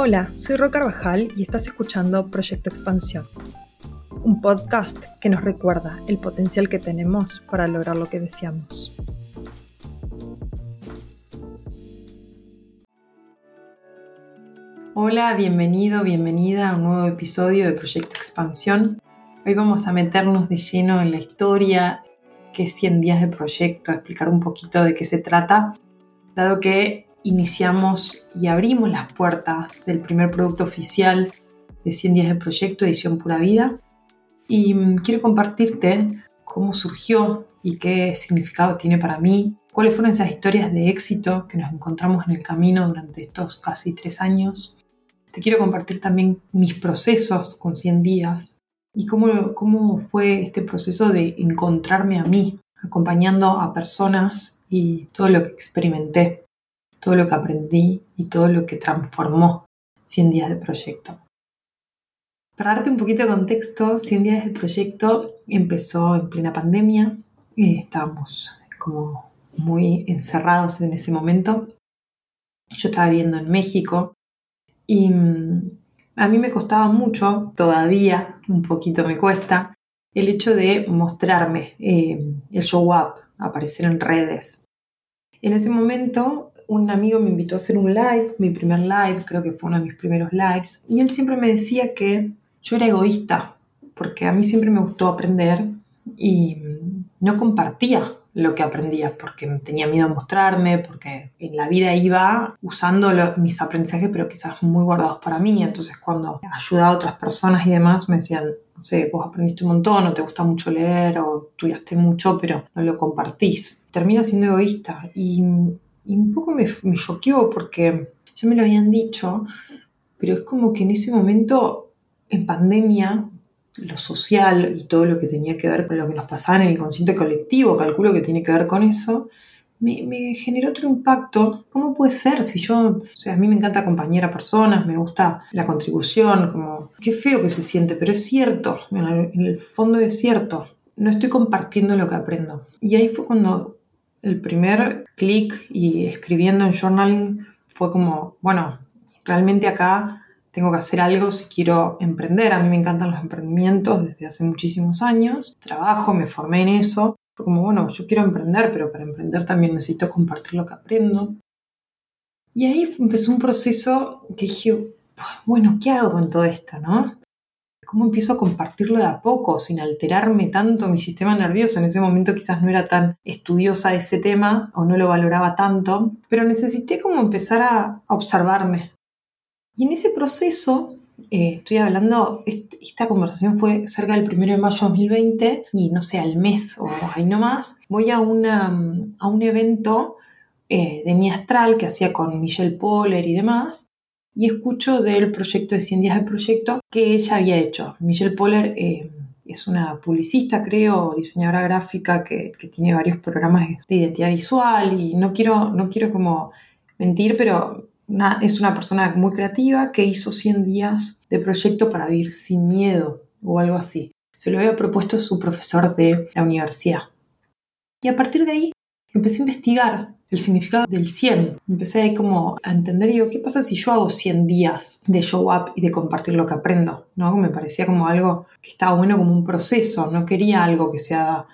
Hola, soy Ro Carvajal y estás escuchando Proyecto Expansión, un podcast que nos recuerda el potencial que tenemos para lograr lo que deseamos. Hola, bienvenido, bienvenida a un nuevo episodio de Proyecto Expansión. Hoy vamos a meternos de lleno en la historia, que es 100 días de proyecto, a explicar un poquito de qué se trata, dado que iniciamos y abrimos las puertas del primer producto oficial de 100 días de proyecto, edición Pura Vida. Y mm, quiero compartirte cómo surgió y qué significado tiene para mí, cuáles fueron esas historias de éxito que nos encontramos en el camino durante estos casi tres años te quiero compartir también mis procesos con 100 días y cómo, cómo fue este proceso de encontrarme a mí, acompañando a personas y todo lo que experimenté, todo lo que aprendí y todo lo que transformó 100 días de proyecto. Para darte un poquito de contexto, 100 días de proyecto empezó en plena pandemia, eh, estábamos como muy encerrados en ese momento. Yo estaba viviendo en México y mm, a mí me costaba mucho, todavía un poquito me cuesta, el hecho de mostrarme, eh, el show up, aparecer en redes. En ese momento, un amigo me invitó a hacer un live, mi primer live, creo que fue uno de mis primeros lives, y él siempre me decía que yo era egoísta, porque a mí siempre me gustó aprender y no compartía lo que aprendía, porque tenía miedo a mostrarme, porque en la vida iba usando mis aprendizajes, pero quizás muy guardados para mí. Entonces, cuando ayudaba a otras personas y demás, me decían, no sé, vos aprendiste un montón, o te gusta mucho leer, o estudiaste mucho, pero no lo compartís. Termina siendo egoísta. Y, un poco me, me porque ya me lo habían dicho, pero es como que en ese momento, en pandemia, lo social y todo lo que tenía que ver con lo que nos pasaba en el inconsciente colectivo, calculo que tiene que ver con eso, me, generó otro impacto. ¿Cómo puede ser si yo, o sea, a mí me encanta acompañar a personas, me gusta la contribución, como, qué feo que se siente, pero es cierto, en el fondo es cierto, no estoy compartiendo lo que aprendo. Y ahí fue cuando el primer clic y escribiendo en journaling fue como, bueno, realmente acá tengo que hacer algo si quiero emprender. A mí me encantan los emprendimientos desde hace muchísimos años. Trabajo, me formé en eso. Fue como, bueno, yo quiero emprender, pero para emprender también necesito compartir lo que aprendo. Y ahí empezó un proceso que dije, bueno, ¿qué hago con todo esto, no? ¿Cómo empiezo a compartirlo de a poco, sin alterarme tanto mi sistema nervioso? En ese momento quizás no era tan estudiosa ese tema o no lo valoraba tanto, pero necesité como empezar a observarme, y en ese proceso, eh, estoy hablando, esta conversación fue cerca del 1 de mayo de 2020 y no sé, al mes o ahí nomás, voy a, una, a un evento eh, de mi astral que hacía con Michelle Poller y demás y escucho del proyecto de 100 días de proyecto que ella había hecho. Michelle Poller eh, es una publicista, creo, diseñadora gráfica que, que, tiene varios programas de identidad visual y no quiero, no quiero como mentir, pero es una persona muy creativa que hizo 100 días de proyecto para vivir sin miedo o algo así. Se lo había propuesto su profesor de la universidad. Y a partir de ahí empecé a investigar el significado del 100. Empecé ahí como a entender, digo, ¿qué pasa si yo hago 100 días de show up y de compartir lo que aprendo? ¿No? Me parecía como algo que estaba bueno como un proceso, no quería algo que sea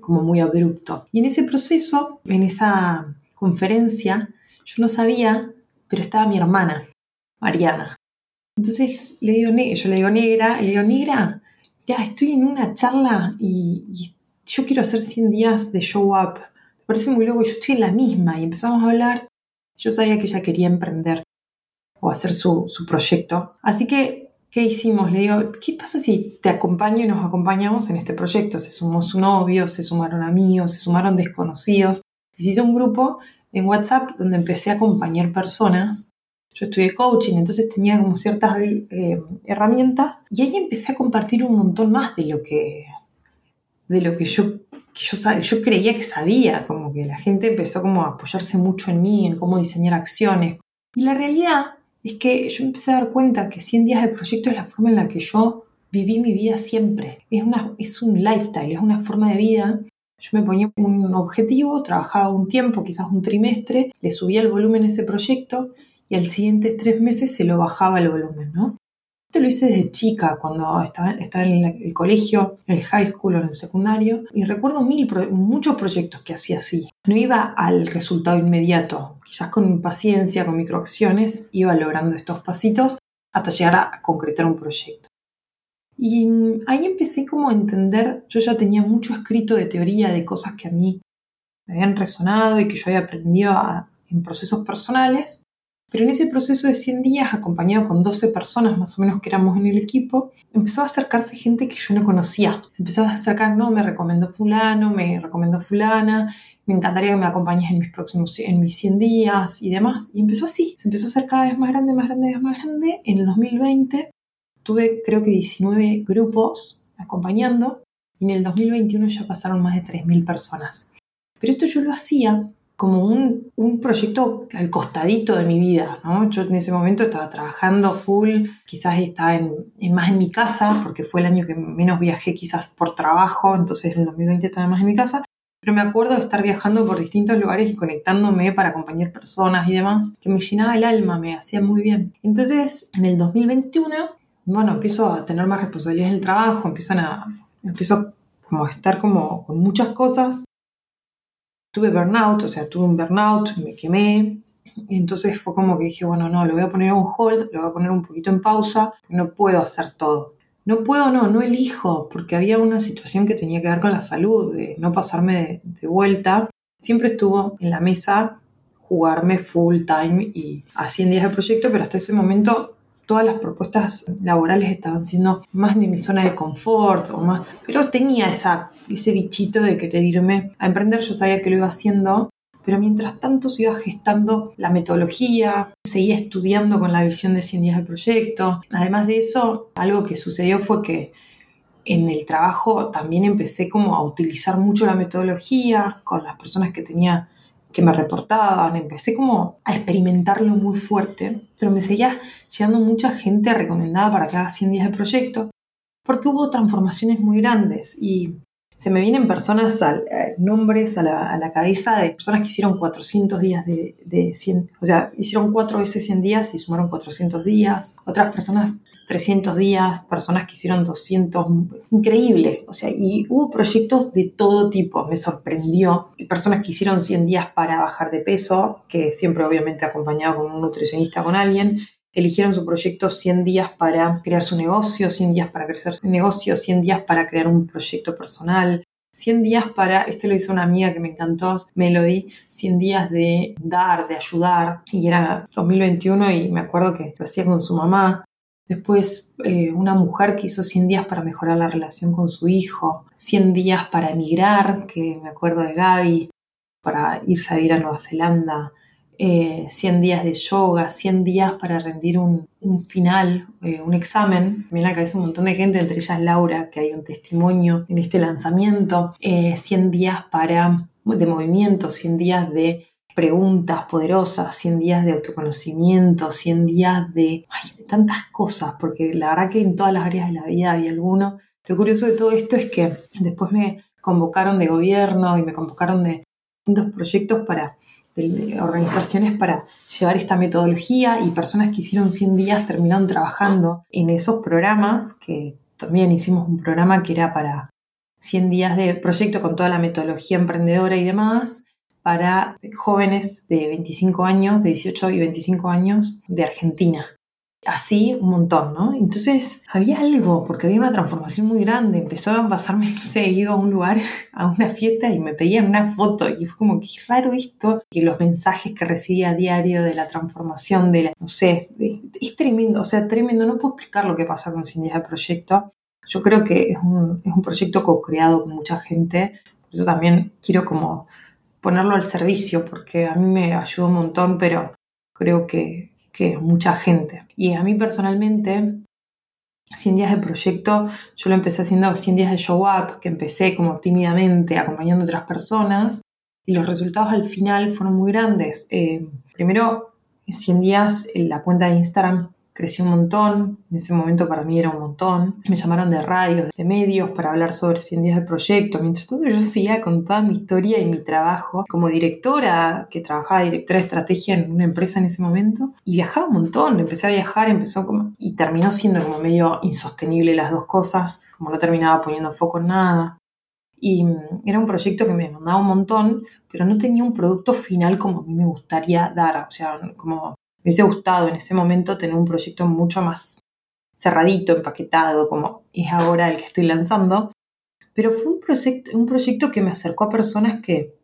como muy abrupto. Y en ese proceso, en esa conferencia, yo no sabía pero estaba mi hermana, Mariana. Entonces le digo, yo le digo negra, le digo, negra, ya estoy en una charla y, yo quiero hacer 100 días de show up. Me parece muy loco, yo estoy en la misma y empezamos a hablar. Yo sabía que ella quería emprender o hacer su, su proyecto. Así que, ¿qué hicimos? Le digo, ¿qué pasa si te acompaño y nos acompañamos en este proyecto? Se sumó su novio, se sumaron amigos, se sumaron desconocidos. Se hizo un grupo en WhatsApp donde empecé a acompañar personas. Yo estudié coaching, entonces tenía como ciertas eh, herramientas y ahí empecé a compartir un montón más de lo que, de lo que yo, yo, yo creía que sabía, como que la gente empezó como a apoyarse mucho en mí, en cómo diseñar acciones. Y la realidad es que yo empecé a dar cuenta que 100 días de proyecto es la forma en la que yo viví mi vida siempre. Es, una, es un lifestyle, es una forma de vida yo me ponía un objetivo, trabajaba un tiempo, quizás un trimestre, le subía el volumen a ese proyecto y al siguiente tres meses se lo bajaba el volumen, ¿no? Esto lo hice desde chica, cuando estaba, en el colegio, en el high school o en el secundario, y recuerdo mil, muchos proyectos que hacía así. No iba al resultado inmediato, quizás con paciencia, con microacciones, iba logrando estos pasitos hasta llegar a concretar un proyecto. Y ahí empecé como a entender, yo ya tenía mucho escrito de teoría, de cosas que a mí me habían resonado y que yo había aprendido en procesos personales, pero en ese proceso de 100 días, acompañado con 12 personas más o menos que éramos en el equipo, empezó a acercarse gente que yo no conocía. Se empezó a acercar, no, me recomendó fulano, me recomendó fulana, me encantaría que me acompañes en mis próximos, en mis 100 días y demás. Y empezó así, se empezó a hacer cada vez más grande, más grande, más grande. En el 2020 tuve creo que 19 grupos acompañando y en el 2021 ya pasaron más de 3.000 personas. Pero esto yo lo hacía como un, un, proyecto al costadito de mi vida, ¿no? Yo en ese momento estaba trabajando full, quizás estaba en, más en mi casa, porque fue el año que menos viajé quizás por trabajo, entonces en el 2020 estaba más en mi casa, pero me acuerdo de estar viajando por distintos lugares y conectándome para acompañar personas y demás, que me llenaba el alma, me hacía muy bien. Entonces, en el 2021, bueno, empiezo a tener más responsabilidades en el trabajo, empiezan a, empiezo como a estar como con muchas cosas tuve burnout, o sea, tuve un burnout, me quemé. Y entonces fue como que dije, bueno, no, lo voy a poner un hold, lo voy a poner un poquito en pausa, no puedo hacer todo. No puedo, no, no elijo, porque había una situación que tenía que ver con la salud, de no pasarme de, vuelta. Siempre estuvo en la mesa jugarme full time y a 100 días de proyecto, pero hasta ese momento todas las propuestas laborales estaban siendo más en mi zona de confort o más, pero tenía esa, ese bichito de querer irme a emprender, yo sabía que lo iba haciendo, pero mientras tanto se iba gestando la metodología, seguía estudiando con la visión de 100 días de proyecto. Además de eso, algo que sucedió fue que en el trabajo también empecé como a utilizar mucho la metodología con las personas que tenía que me reportaban, empecé como a experimentarlo muy fuerte, pero me seguía llegando mucha gente recomendada para haga 100 días de proyecto, porque hubo transformaciones muy grandes y se me vienen personas, al, eh, nombres a la, cabeza de personas que hicieron 400 días de, de 100, o sea, hicieron cuatro veces 100 días y sumaron 400 días, otras personas 300 días, personas que hicieron 200, increíble, o sea, y hubo proyectos de todo tipo, me sorprendió, personas que hicieron 100 días para bajar de peso, que siempre obviamente acompañado con un nutricionista, con alguien, eligieron su proyecto 100 días para crear su negocio, 100 días para crecer su negocio, 100 días para crear un proyecto personal, 100 días para, este lo hizo una amiga que me encantó, Melody, 100 días de dar, de ayudar, y era 2021 y me acuerdo que lo hacía con su mamá, Después, eh, una mujer que hizo 100 días para mejorar la relación con su hijo, 100 días para emigrar, que me acuerdo de Gaby, para irse a vivir a Nueva Zelanda, 100 eh, días de yoga, 100 días para rendir un, final, eh, un examen. También la cabeza un montón de gente, entre ellas Laura, que hay un testimonio en este lanzamiento. 100 días para, de movimiento, 100 días de preguntas poderosas, 100 días de autoconocimiento, 100 días de, tantas cosas, porque la verdad que en todas las áreas de la vida había alguno. Lo curioso de todo esto es que después me convocaron de gobierno y me convocaron de distintos proyectos para organizaciones para llevar esta metodología y personas que hicieron 100 días terminaron trabajando en esos programas, que también hicimos un programa que era para 100 días de proyecto con toda la metodología emprendedora y demás, para jóvenes de 25 años, de 18 y 25 años de Argentina. Así un montón, ¿no? Entonces había algo, porque había una transformación muy grande. Empezó a pasarme, no sé, he ido a un lugar, a una fiesta y me pedían una foto y fue como que raro esto. Y los mensajes que recibía a diario de la transformación, de la, no sé, es tremendo, o sea, tremendo. No puedo explicar lo que pasa con Sin del Proyecto. Yo creo que es un, es un proyecto co-creado con mucha gente. Por eso también quiero como ponerlo al servicio, porque a mí me ayudó un montón, pero creo que, que mucha gente. Y a mí personalmente, 100 días de proyecto, yo lo empecé haciendo 100 días de show up, que empecé como tímidamente acompañando a otras personas, y los resultados al final fueron muy grandes. Eh, primero, 100 días, en la cuenta de Instagram creció un montón, en ese momento para mí era un montón. Me llamaron de radios, de medios para hablar sobre 100 días de proyecto. Mientras tanto yo seguía con toda mi historia y mi trabajo como directora, que trabajaba directora de estrategia en una empresa en ese momento, y viajaba un montón, empecé a viajar, empezó como, y terminó siendo como medio insostenible las dos cosas, como no terminaba poniendo foco en nada. Y mm, era un proyecto que me demandaba un montón, pero no tenía un producto final como a mí me gustaría dar, o sea, como me hubiese gustado en ese momento tener un proyecto mucho más cerradito, empaquetado, como es ahora el que estoy lanzando. Pero fue un proyecto, un proyecto que me acercó a personas que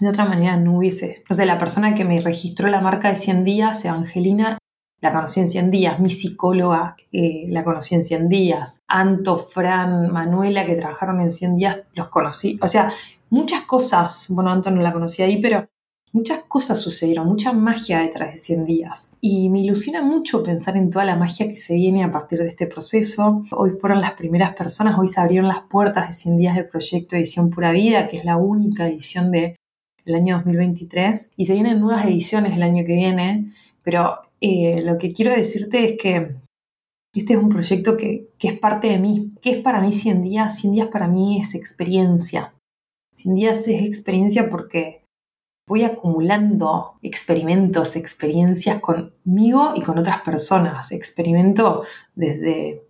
de otra manera no hubiese. No sé, la persona que me registró la marca de 100 días, Evangelina, la conocí en 100 días. Mi psicóloga eh, la conocí en 100 días. Anto, Fran, Manuela, que trabajaron en 100 días, los conocí. O sea, muchas cosas. Bueno, Anto no la conocí ahí, pero muchas cosas sucedieron, mucha magia detrás de 100 días. Y me ilusiona mucho pensar en toda la magia que se viene a partir de este proceso. Hoy fueron las primeras personas, hoy se abrieron las puertas de 100 días del proyecto Edición Pura Vida, que es la única edición del año 2023. Y se vienen nuevas ediciones el año que viene, pero eh, lo que quiero decirte es que este es un proyecto que, que, es parte de mí. ¿Qué es para mí 100 días? 100 días para mí es experiencia. 100 días es experiencia porque voy acumulando experimentos, experiencias conmigo y con otras personas. Experimento desde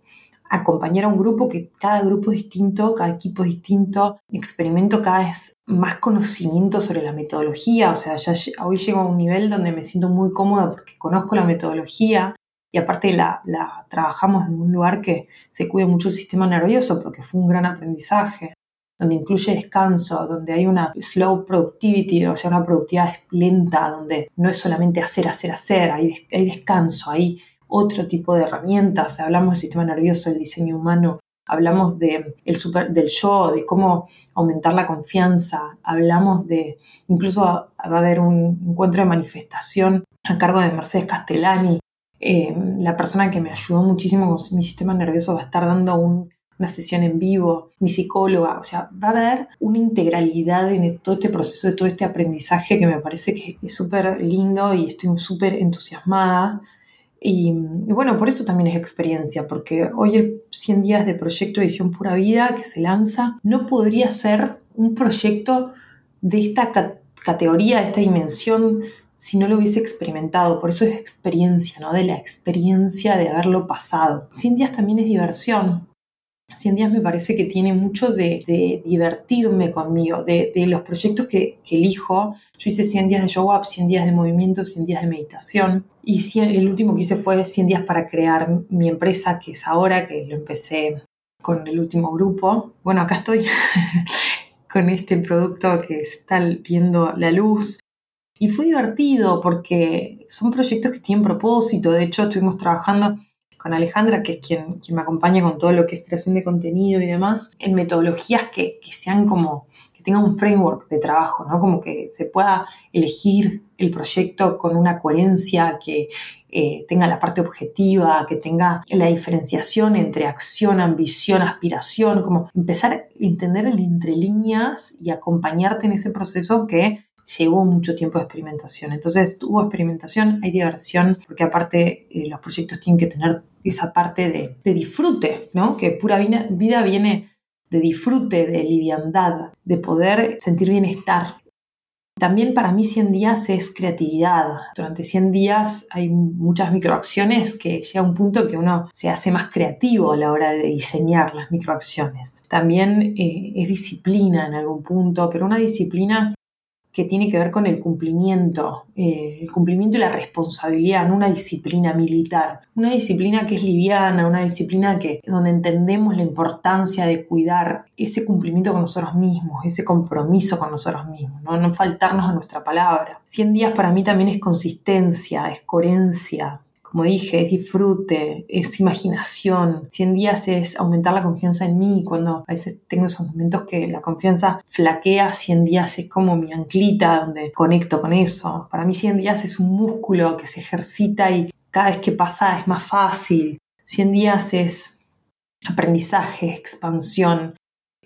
acompañar a un grupo que cada grupo es distinto, cada equipo es distinto. Experimento cada vez más conocimiento sobre la metodología. O sea, ya hoy llego a un nivel donde me siento muy cómoda porque conozco la metodología y aparte la, la trabajamos en un lugar que se cuide mucho el sistema nervioso porque fue un gran aprendizaje donde incluye descanso, donde hay una slow productivity, o sea, una productividad lenta, donde no es solamente hacer, hacer, hacer, hay, hay descanso, hay otro tipo de herramientas, hablamos del sistema nervioso, del diseño humano, hablamos de super, del yo, de cómo aumentar la confianza, hablamos de, incluso va, a haber un encuentro de manifestación a cargo de Mercedes Castellani, eh, la persona que me ayudó muchísimo con mi sistema nervioso va a estar dando un una sesión en vivo, mi psicóloga, o sea, va a haber una integralidad en todo este proceso, de todo este aprendizaje que me parece que es súper lindo y estoy súper entusiasmada. Y, bueno, por eso también es experiencia, porque hoy el 100 días de proyecto Edición Pura Vida que se lanza no podría ser un proyecto de esta categoría, de esta dimensión, si no lo hubiese experimentado. Por eso es experiencia, ¿no? De la experiencia de haberlo pasado. 100 días también es diversión. 100 días me parece que tiene mucho de, divertirme conmigo, de, los proyectos que, elijo. Yo hice 100 días de yoga, 100 días de movimiento, 100 días de meditación. Y el último que hice fue 100 días para crear mi empresa, que es ahora, que lo empecé con el último grupo. Bueno, acá estoy con este producto que está viendo la luz. Y fue divertido porque son proyectos que tienen propósito. De hecho, estuvimos trabajando con Alejandra, que es quien, quien me acompaña con todo lo que es creación de contenido y demás, en metodologías que, sean como, que tengan un framework de trabajo, ¿no? Como que se pueda elegir el proyecto con una coherencia, que eh, tenga la parte objetiva, que tenga la diferenciación entre acción, ambición, aspiración, como empezar a entender el entre líneas y acompañarte en ese proceso que llevó mucho tiempo de experimentación. Entonces hubo experimentación, hay diversión, porque aparte eh, los proyectos tienen que tener esa parte de, disfrute, ¿no? Que pura vida viene de disfrute, de liviandad, de poder sentir bienestar. También para mí 100 días es creatividad. Durante 100 días hay muchas microacciones que llega a un punto que uno se hace más creativo a la hora de diseñar las microacciones. También eh, es disciplina en algún punto, pero una disciplina que tiene que ver con el cumplimiento, eh, el cumplimiento y la responsabilidad, no una disciplina militar, una disciplina que es liviana, una disciplina que donde entendemos la importancia de cuidar ese cumplimiento con nosotros mismos, ese compromiso con nosotros mismos, no, no faltarnos a nuestra palabra. 100 días para mí también es consistencia, es coherencia, como dije, es disfrute, es imaginación. 100 días es aumentar la confianza en mí. Cuando a veces tengo esos momentos que la confianza flaquea, 100 días es como mi anclita donde conecto con eso. Para mí 100 días es un músculo que se ejercita y cada vez que pasa es más fácil. 100 días es aprendizaje, expansión,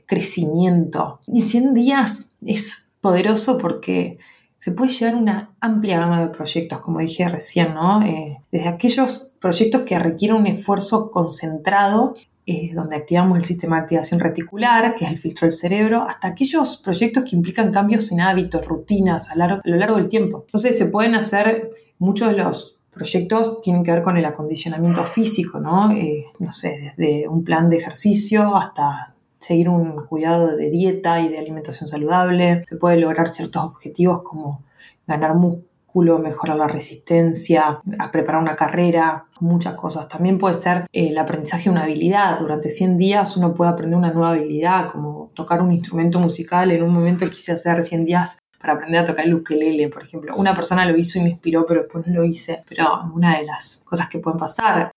crecimiento. Y 100 días es poderoso porque se puede llevar una amplia gama de proyectos, como dije recién, ¿no? Eh, desde aquellos proyectos que requieren un esfuerzo concentrado, eh, donde activamos el sistema de activación reticular, que es el filtro del cerebro, hasta aquellos proyectos que implican cambios en hábitos, rutinas a, a lo largo del tiempo. Entonces se pueden hacer muchos de los proyectos tienen que ver con el acondicionamiento físico, ¿no? Eh, no sé, desde un plan de ejercicio hasta seguir un cuidado de dieta y de alimentación saludable. Se puede lograr ciertos objetivos como ganar músculo, mejorar la resistencia, a preparar una carrera, muchas cosas. También puede ser eh, el aprendizaje de una habilidad. Durante 100 días uno puede aprender una nueva habilidad, como tocar un instrumento musical. En un momento quise hacer 100 días para aprender a tocar el ukelele, por ejemplo. Una persona lo hizo y me inspiró, pero después no lo hice. Pero una de las cosas que pueden pasar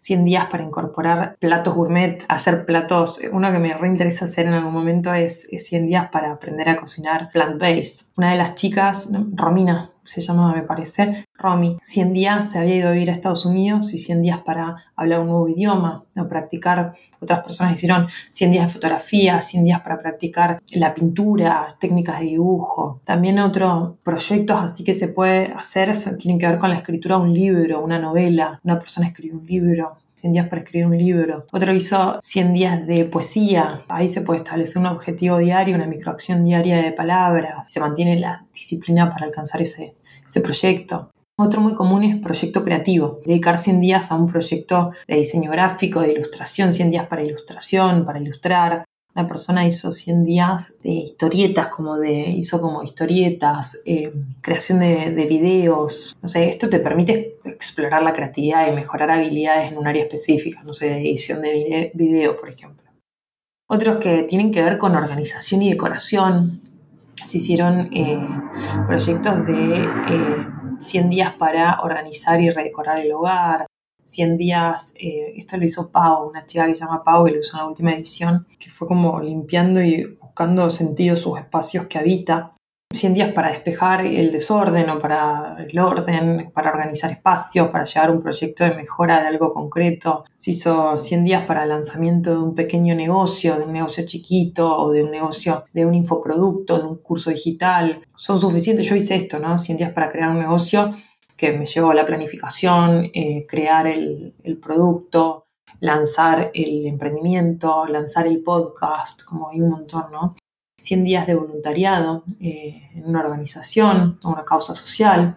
100 días para incorporar platos gourmet, hacer platos. Uno que me reinteresa hacer en algún momento es, 100 días para aprender a cocinar plant-based. Una de las chicas, Romina, se llamaba, me parece, Romy. 100 días se había ido a vivir a Estados Unidos y 100 días para hablar un nuevo idioma o practicar. Otras personas hicieron 100 días de fotografía, 100 días para practicar la pintura, técnicas de dibujo. También otros proyectos así que se puede hacer tienen que ver con la escritura de un libro, una novela. Una persona escribe un libro, 100 días para escribir un libro. Otro hizo 100 días de poesía. Ahí se puede establecer un objetivo diario, una microacción diaria de palabras. Se mantiene la disciplina para alcanzar ese, ese proyecto. Otro muy común es proyecto creativo, dedicar 100 días a un proyecto de diseño gráfico, de ilustración, 100 días para ilustración, para ilustrar. Una persona hizo 100 días de historietas, como de, hizo como historietas, eh, creación de, de, videos. No sé, esto te permite explorar la creatividad y mejorar habilidades en un área específica, no sé, edición de video, por ejemplo. Otros que tienen que ver con organización y decoración, se hicieron eh, proyectos de 100 eh, días para organizar y redecorar el hogar, 100 días, eh, esto lo hizo Pau, una chica que se llama Pau, que lo usó en la última edición, que fue como limpiando y buscando sentido sus espacios que habita. 100 días para despejar el desorden o para el orden, para organizar espacios, para llevar un proyecto de mejora de algo concreto. Se hizo 100 días para el lanzamiento de un pequeño negocio, de un negocio chiquito o de un negocio, de un infoproducto, de un curso digital. Son suficientes, yo hice esto, ¿no? 100 días para crear un negocio que me llevó a la planificación, eh, crear el, producto, lanzar el emprendimiento, lanzar el podcast, como hay un montón, ¿no? 100 días de voluntariado eh, en una organización o una causa social.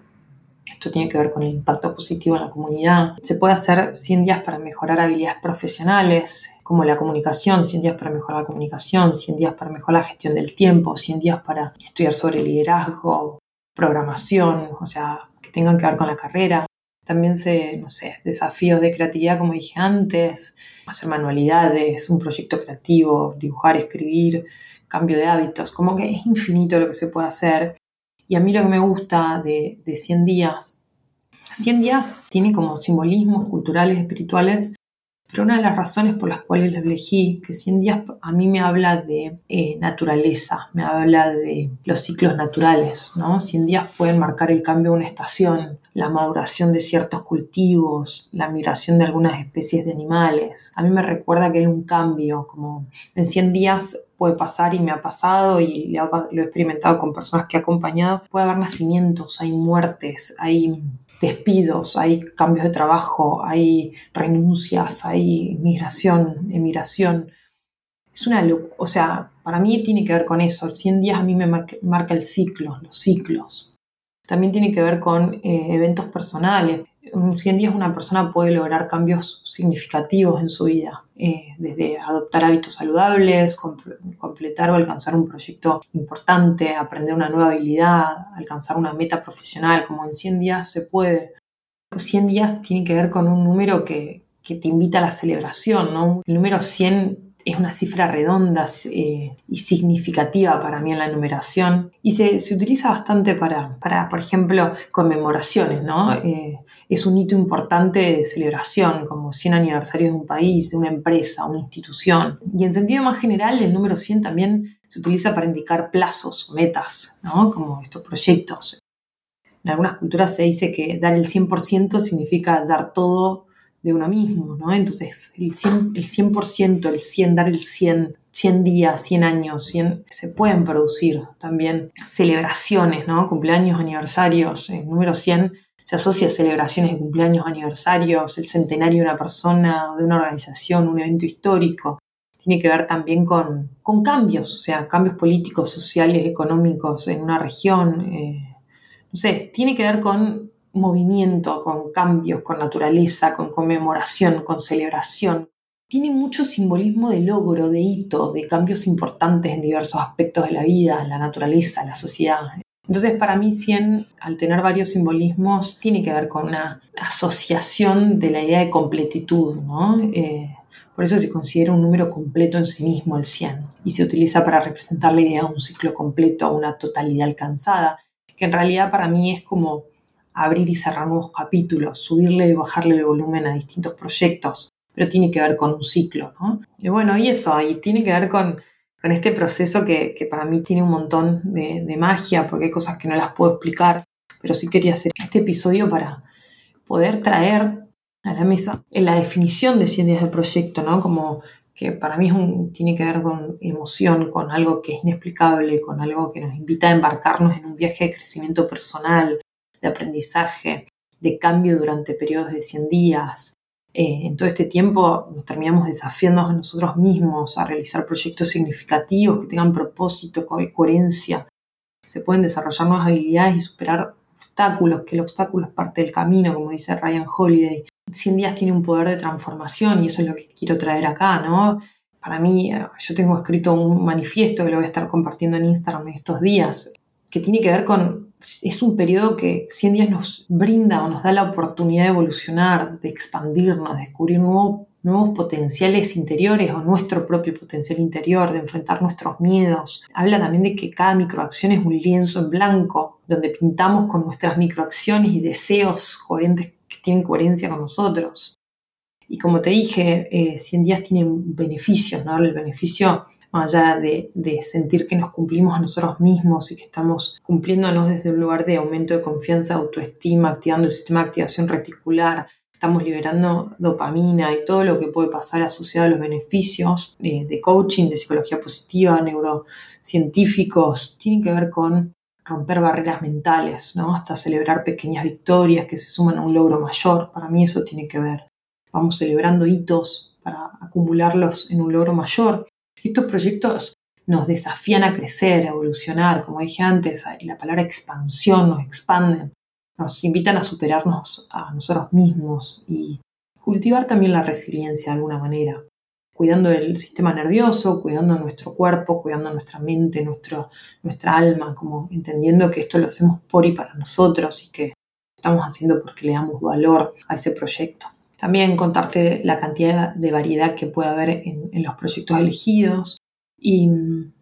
Esto tiene que ver con el impacto positivo en la comunidad. Se puede hacer 100 días para mejorar habilidades profesionales, como la comunicación, 100 días para mejorar la comunicación, 100 días para mejorar la gestión del tiempo, 100 días para estudiar sobre liderazgo, programación, o sea, que tengan que ver con la carrera. También se, no sé, desafíos de creatividad, como dije antes, hacer manualidades, un proyecto creativo, dibujar, escribir, cambio de hábitos, como que es infinito lo que se puede hacer. Y a mí lo que me gusta de, de 100 días, 100 días tiene como simbolismos culturales, espirituales, pero una de las razones por las cuales lo elegí, que 100 días a mí me habla de eh, naturaleza, me habla de los ciclos naturales, ¿no? 100 días pueden marcar el cambio de una estación, la maduración de ciertos cultivos, la migración de algunas especies de animales. A mí me recuerda que hay un cambio, como en 100 días puede pasar y me ha pasado y lo he experimentado con personas que he acompañado, puede haber nacimientos, hay muertes, hay despidos, hay cambios de trabajo, hay renuncias, hay migración, emigración. Es una o sea, para mí tiene que ver con eso. 100 días a mí me marca el ciclo, los ciclos. También tiene que ver con eh, eventos personales en 100 días una persona puede lograr cambios significativos en su vida, eh, desde adoptar hábitos saludables, completar o alcanzar un proyecto importante, aprender una nueva habilidad, alcanzar una meta profesional, como en 100 días se puede. 100 días tiene que ver con un número que, te invita a la celebración, ¿no? El número 100 es una cifra redonda eh, y significativa para mí en la numeración y se, se utiliza bastante para, para, por ejemplo, conmemoraciones, ¿no? Eh, es un hito importante de celebración, como 100 aniversarios de un país, de una empresa, una institución. Y en sentido más general, el número 100 también se utiliza para indicar plazos o metas, ¿no? Como estos proyectos. En algunas culturas se dice que dar el 100% significa dar todo de uno mismo, ¿no? Entonces, el 100%, el 100%, el 100, dar el 100, 100 días, 100 años, 100, se pueden producir también celebraciones, ¿no? Cumpleaños, aniversarios, el número 100 se asocia a celebraciones de cumpleaños, aniversarios, el centenario de una persona, de una organización, un evento histórico. Tiene que ver también con, con cambios, o sea, cambios políticos, sociales, económicos en una región. Eh, no sé, tiene que ver con movimiento, con cambios, con naturaleza, con conmemoración, con celebración. Tiene mucho simbolismo de logro, de hito, de cambios importantes en diversos aspectos de la vida, la naturaleza, la sociedad. Entonces, para mí, 100, al tener varios simbolismos, tiene que ver con una asociación de la idea de completitud, ¿no? Eh, por eso se considera un número completo en sí mismo el 100 y se utiliza para representar la idea de un ciclo completo, una totalidad alcanzada, que en realidad para mí es como abrir y cerrar nuevos capítulos, subirle y bajarle el volumen a distintos proyectos, pero tiene que ver con un ciclo, ¿no? Y bueno, y eso, y tiene que ver con, este proceso que, para mí tiene un montón de, de, magia, porque hay cosas que no las puedo explicar, pero sí quería hacer este episodio para poder traer a la mesa en la definición de 100 días de proyecto, ¿no? Como que para mí es un, tiene que ver con emoción, con algo que es inexplicable, con algo que nos invita a embarcarnos en un viaje de crecimiento personal, de aprendizaje, de cambio durante periodos de 100 días. Eh, en todo este tiempo nos terminamos desafiando a nosotros mismos a realizar proyectos significativos que tengan propósito, coherencia, que se pueden desarrollar nuevas habilidades y superar obstáculos, que el obstáculo es parte del camino, como dice Ryan Holiday. 100 días tiene un poder de transformación y eso es lo que quiero traer acá, ¿no? Para mí, eh, yo tengo escrito un manifiesto que lo voy a estar compartiendo en Instagram estos días, que tiene que ver con es un periodo que 100 días nos brinda o nos da la oportunidad de evolucionar, de expandirnos, de descubrir nuevos, potenciales interiores o nuestro propio potencial interior, de enfrentar nuestros miedos. Habla también de que cada microacción es un lienzo en blanco, donde pintamos con nuestras microacciones y deseos coherentes que tienen coherencia con nosotros. Y como te dije, eh, 100 días tienen beneficios, ¿no? El beneficio más allá de, sentir que nos cumplimos a nosotros mismos y que estamos cumpliéndonos desde un lugar de aumento de confianza, autoestima, activando el sistema de activación reticular, estamos liberando dopamina y todo lo que puede pasar asociado a los beneficios de, de coaching, de psicología positiva, neurocientíficos, tienen que ver con romper barreras mentales, ¿no? Hasta celebrar pequeñas victorias que se suman a un logro mayor. Para mí eso tiene que ver. Vamos celebrando hitos para acumularlos en un logro mayor. Estos proyectos nos desafían a crecer, a evolucionar, como dije antes, la palabra expansión nos expanden, nos invitan a superarnos a nosotros mismos y cultivar también la resiliencia de alguna manera, cuidando del sistema nervioso, cuidando nuestro cuerpo, cuidando nuestra mente, nuestro, nuestra alma, como entendiendo que esto lo hacemos por y para nosotros y que estamos haciendo porque le damos valor a ese proyecto. También contarte la cantidad de variedad que puede haber en, los proyectos elegidos y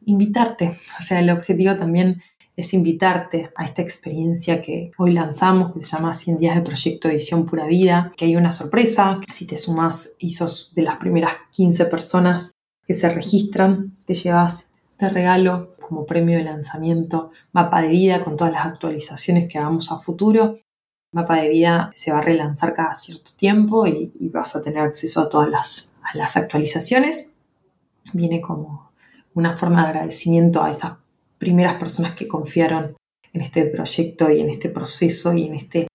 invitarte. O sea, el objetivo también es invitarte a esta experiencia que hoy lanzamos, que se llama 100 días de proyecto edición pura vida, que hay una sorpresa, que si te sumas y sos de las primeras 15 personas que se registran, te llevas de regalo como premio de lanzamiento mapa de vida con todas las actualizaciones que hagamos a futuro mapa de vida se va a relanzar cada cierto tiempo y, vas a tener acceso a todas las, las actualizaciones. Viene como una forma de agradecimiento a esas primeras personas que confiaron en este proyecto y en este proceso y en este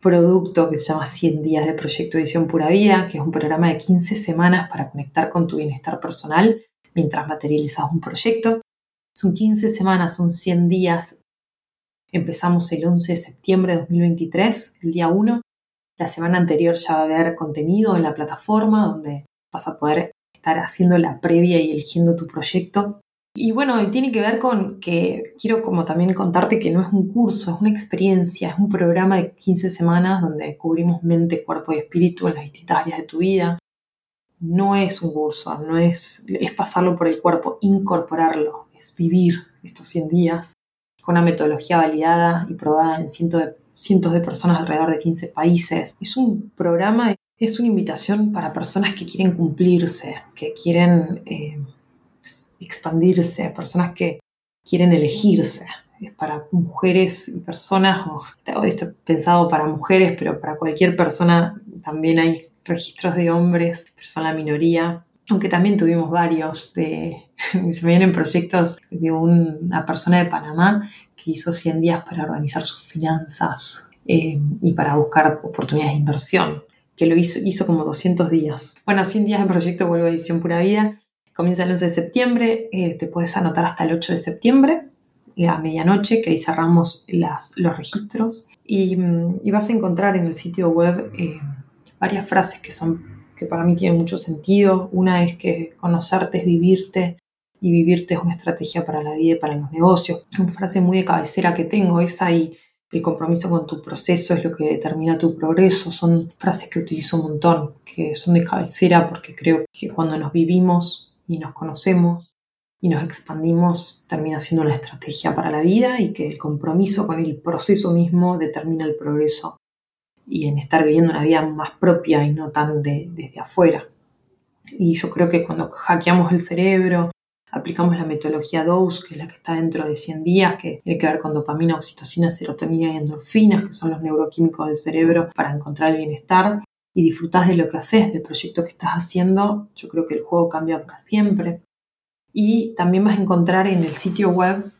producto que se llama 100 días de proyecto Edición Pura Vida, que es un programa de 15 semanas para conectar con tu bienestar personal mientras materializas un proyecto. Son 15 semanas, son 100 días Empezamos el 11 de septiembre de 2023, el día 1. La semana anterior ya va a haber contenido en la plataforma donde vas a poder estar haciendo la previa y eligiendo tu proyecto. Y bueno, tiene que ver con que quiero como también contarte que no es un curso, es una experiencia, es un programa de 15 semanas donde cubrimos mente, cuerpo y espíritu en las distintas áreas de tu vida. No es un curso, no es, es pasarlo por el cuerpo, incorporarlo, es vivir estos 100 días con una metodología validada y probada en cientos de, cientos de personas alrededor de 15 países. Es un programa, es una invitación para personas que quieren cumplirse, que quieren eh, expandirse, personas que quieren elegirse. Es para mujeres y personas, o esto pensado para mujeres, pero para cualquier persona también hay registros de hombres, pero son la minoría. Aunque también tuvimos varios de, se me vienen proyectos de una persona de Panamá que hizo 100 días para organizar sus finanzas eh, y para buscar oportunidades de inversión, que lo hizo, hizo como 200 días. Bueno, 100 días de proyecto Vuelvo a Edición Pura Vida. Comienza el 11 de septiembre, eh, te puedes anotar hasta el 8 de septiembre a medianoche, que ahí cerramos las, los registros. Y, mm, y, vas a encontrar en el sitio web eh, varias frases que, son, que para mí tienen mucho sentido. Una es que conocerte es vivirte y vivirte es una estrategia para la vida y para los negocios. Una frase muy de cabecera que tengo es ahí. El compromiso con tu proceso es lo que determina tu progreso. Son frases que utilizo un montón, que son de cabecera porque creo que cuando nos vivimos y nos conocemos, y nos expandimos termina siendo una estrategia para la vida y que el compromiso con el proceso mismo determina el progreso y en estar viviendo una vida más propia y no tan desde afuera. Y yo creo que cuando hackeamos el cerebro, aplicamos la metodología DOSE, que es la que está dentro de 100 días, que tiene que ver con dopamina, oxitocina, serotonina y endorfinas, que son los neuroquímicos del cerebro para encontrar el bienestar, y disfrutas de lo que haces, del proyecto que estás haciendo, yo creo que el juego cambia para siempre y también vas a encontrar en el sitio web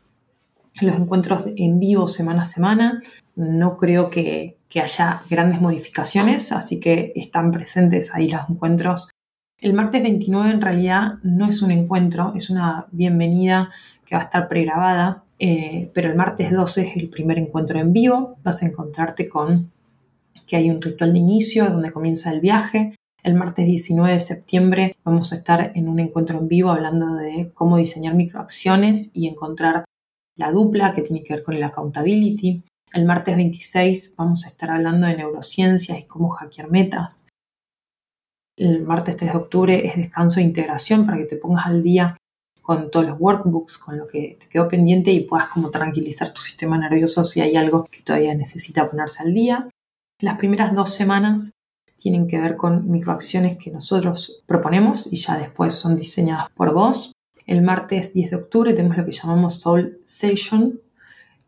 los encuentros en vivo semana a semana. No creo que, haya grandes modificaciones, así que están presentes ahí los encuentros. El martes 29 en realidad no es un encuentro, es una bienvenida que va a estar pregrabada, eh, pero el martes 12 es el primer encuentro en vivo. Vas a encontrarte con que hay un ritual de inicio donde comienza el viaje, el martes 19 de septiembre vamos a estar en un encuentro en vivo hablando de cómo diseñar microacciones y encontrar la dupla que tiene que ver con el accountability. El martes 26 vamos a estar hablando de neurociencias y cómo hackear metas. El martes 3 de octubre es descanso e integración para que te pongas al día con todos los workbooks, con lo que te quedó pendiente y puedas como tranquilizar tu sistema nervioso si hay algo que todavía necesita ponerse al día. Las primeras dos semanas tienen que ver con microacciones que nosotros proponemos y ya después son diseñadas por vos. El martes 10 de octubre tenemos lo que llamamos Soul Session.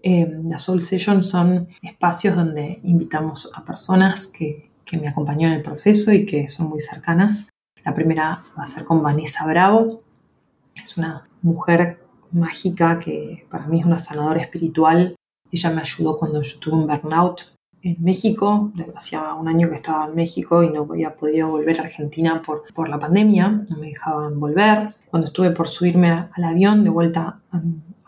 Eh, las Soul Session son espacios donde invitamos a personas que, que me acompañó en el proceso y que son muy cercanas. La primera va a ser con Vanessa Bravo. Es una mujer mágica que para mí es una sanadora espiritual. Ella me ayudó cuando yo tuve un burnout en México, hacía un año que estaba en México y no había podido volver a Argentina por, por la pandemia, no me dejaban volver. Cuando estuve por subirme al avión de vuelta a,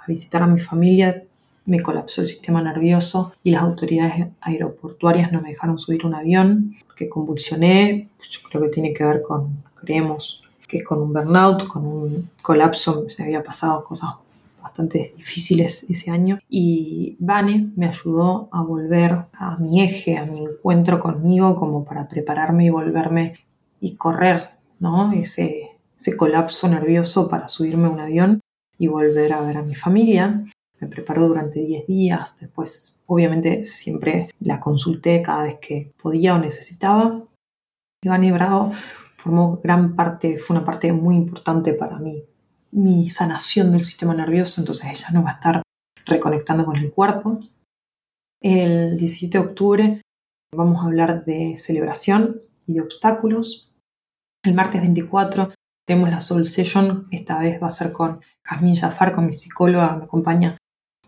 visitar a mi familia, me colapsó el sistema nervioso y las autoridades aeroportuarias no me dejaron subir un avión, que convulsioné, yo creo que tiene que ver con, creemos que es con un burnout, con un colapso, se había pasado cosas bastante difíciles ese año y Vane me ayudó a volver a mi eje, a mi encuentro conmigo como para prepararme y volverme y correr, ¿no? Ese, ese colapso nervioso para subirme a un avión y volver a ver a mi familia. Me preparó durante 10 días, después obviamente siempre la consulté cada vez que podía o necesitaba. Iván Bravo formó gran parte, fue una parte muy importante para mí mi sanación del sistema nervioso, entonces ella no va a estar reconectando con el cuerpo. El 17 de octubre vamos a hablar de celebración y de obstáculos. El martes 24 tenemos la Soul Session, esta vez va a ser con Jasmine Jafar, con mi psicóloga, me acompaña.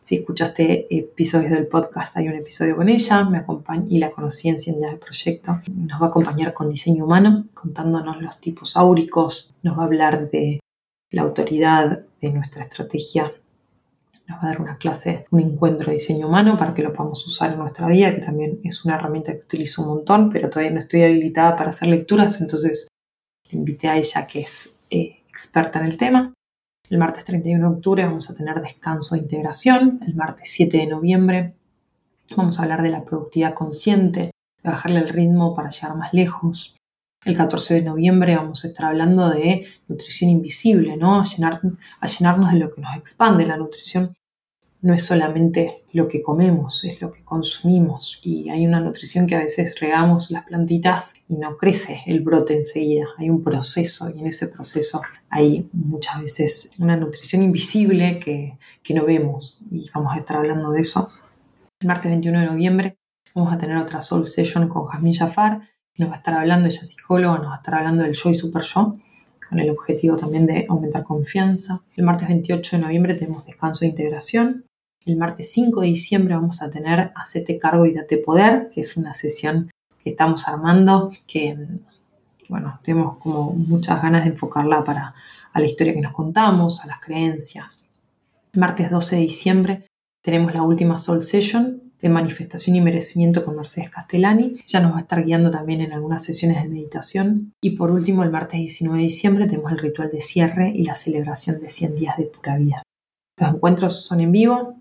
Si escuchaste episodios del podcast, hay un episodio con ella, me acompaña y la conocí en 100 días de proyecto. Nos va a acompañar con diseño humano, contándonos los tipos áuricos, nos va a hablar de la autoridad de nuestra estrategia nos va a dar una clase, un encuentro de diseño humano para que lo podamos usar en nuestra vida, que también es una herramienta que utilizo un montón, pero todavía no estoy habilitada para hacer lecturas, entonces le invité a ella que es eh, experta en el tema. El martes 31 de octubre vamos a tener descanso de integración. El martes 7 de noviembre vamos a hablar de la productividad consciente, de bajarle el ritmo para llegar más lejos. El 14 de noviembre vamos a estar hablando de nutrición invisible, ¿no? A, llenar, a llenarnos de lo que nos expande. La nutrición no es solamente lo que comemos, es lo que consumimos. Y hay una nutrición que a veces regamos las plantitas y no crece el brote enseguida. Hay un proceso y en ese proceso hay muchas veces una nutrición invisible que, que no vemos. Y vamos a estar hablando de eso. El martes 21 de noviembre vamos a tener otra Soul Session con Jasmine Jafar nos va a estar hablando, ella es psicóloga, nos va a estar hablando del yo y super yo, con el objetivo también de aumentar confianza. El martes 28 de noviembre tenemos descanso de integración. El martes 5 de diciembre vamos a tener Hacete cargo y date poder, que es una sesión que estamos armando, que bueno, tenemos como muchas ganas de enfocarla para a la historia que nos contamos, a las creencias. El martes 12 de diciembre tenemos la última Soul Session de manifestación y merecimiento con Mercedes Castellani. Ella nos va a estar guiando también en algunas sesiones de meditación. Y por último, el martes 19 de diciembre tenemos el ritual de cierre y la celebración de 100 días de pura vida. Los encuentros son en vivo,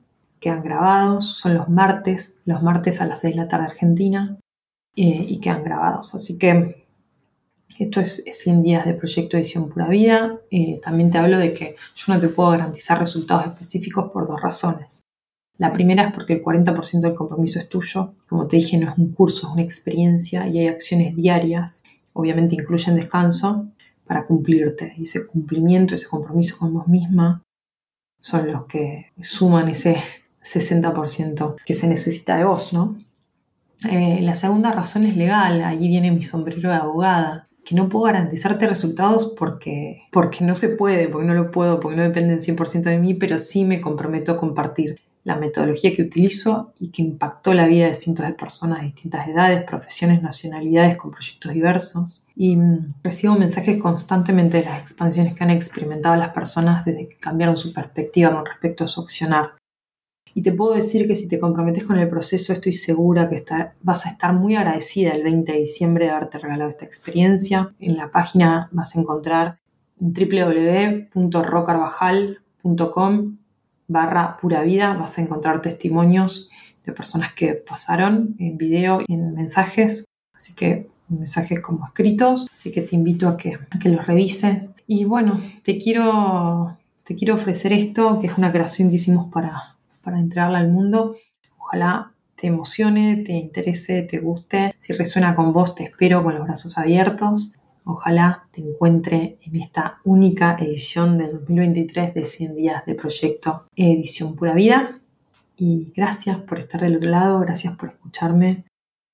quedan grabados, son los martes, los martes a las 6 de la tarde Argentina, eh, y quedan grabados. Así que esto es 100 días de proyecto Edición Pura Vida. Eh, también te hablo de que yo no te puedo garantizar resultados específicos por dos razones. La primera es porque el 40% del compromiso es tuyo. Como te dije, no es un curso, es una experiencia y hay acciones diarias. Obviamente incluyen descanso para cumplirte. Ese cumplimiento, ese compromiso con vos misma son los que suman ese 60% que se necesita de vos, ¿no? Eh, la segunda razón es legal, ahí viene mi sombrero de abogada, que no puedo garantizarte resultados porque, porque no se puede, porque no lo puedo, porque no dependen 100% de mí, pero sí me comprometo a compartir la metodología que utilizo y que impactó la vida de cientos de personas de distintas edades, profesiones, nacionalidades, con proyectos diversos. Y mm, recibo mensajes constantemente de las expansiones que han experimentado las personas desde que cambiaron su perspectiva con respecto a su accionar. Y te puedo decir que si te comprometes con el proceso, estoy segura que vas a estar muy agradecida el 20 de diciembre de haberte regalado esta experiencia. En la página vas a encontrar www.rocarbajal.com barra pura. Vas a encontrar testimonios de personas que pasaron en video y en mensajes. Así que mensajes como escritos. Así que te invito a que, a que los revises. Y bueno, te quiero, te quiero ofrecer esto, que es una creación que hicimos para para entregarla al mundo. Ojalá te emocione, te interese, te guste. Si resuena con vos, te espero con los brazos abiertos. Ojalá te encuentre en esta única edición del 2023 de 100 días de proyecto Edición Pura Vida. Y gracias por estar del otro lado, gracias por escucharme,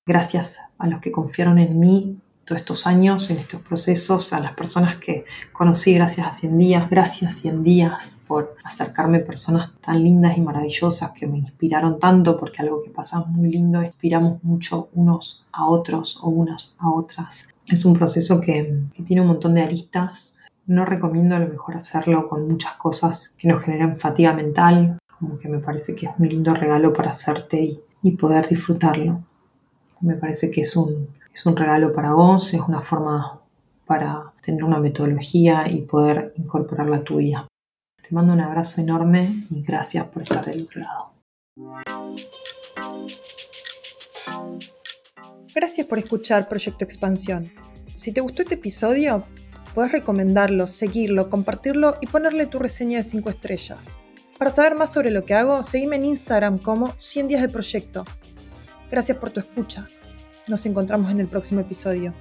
gracias a los que confiaron en mí todos estos años, en estos procesos, a las personas que conocí gracias a 100 días. Gracias 100 días por acercarme a personas tan lindas y maravillosas que me inspiraron tanto, porque algo que pasa muy lindo, inspiramos mucho unos a otros o unas a otras. Es un proceso que, tiene un montón de aristas. No recomiendo a lo mejor hacerlo con muchas cosas que nos generan fatiga mental, como que me parece que es un lindo regalo para hacerte y poder disfrutarlo. Me parece que es un, es un regalo para vos, es una forma para tener una metodología y poder incorporarla a tu vida. Te mando un abrazo enorme y gracias por estar del otro lado. Gracias por escuchar Proyecto Expansión. Si te gustó este episodio, puedes recomendarlo, seguirlo, compartirlo y ponerle tu reseña de 5 estrellas. Para saber más sobre lo que hago, seguime en Instagram como 100 días de proyecto. Gracias por tu escucha. Nos encontramos en el próximo episodio.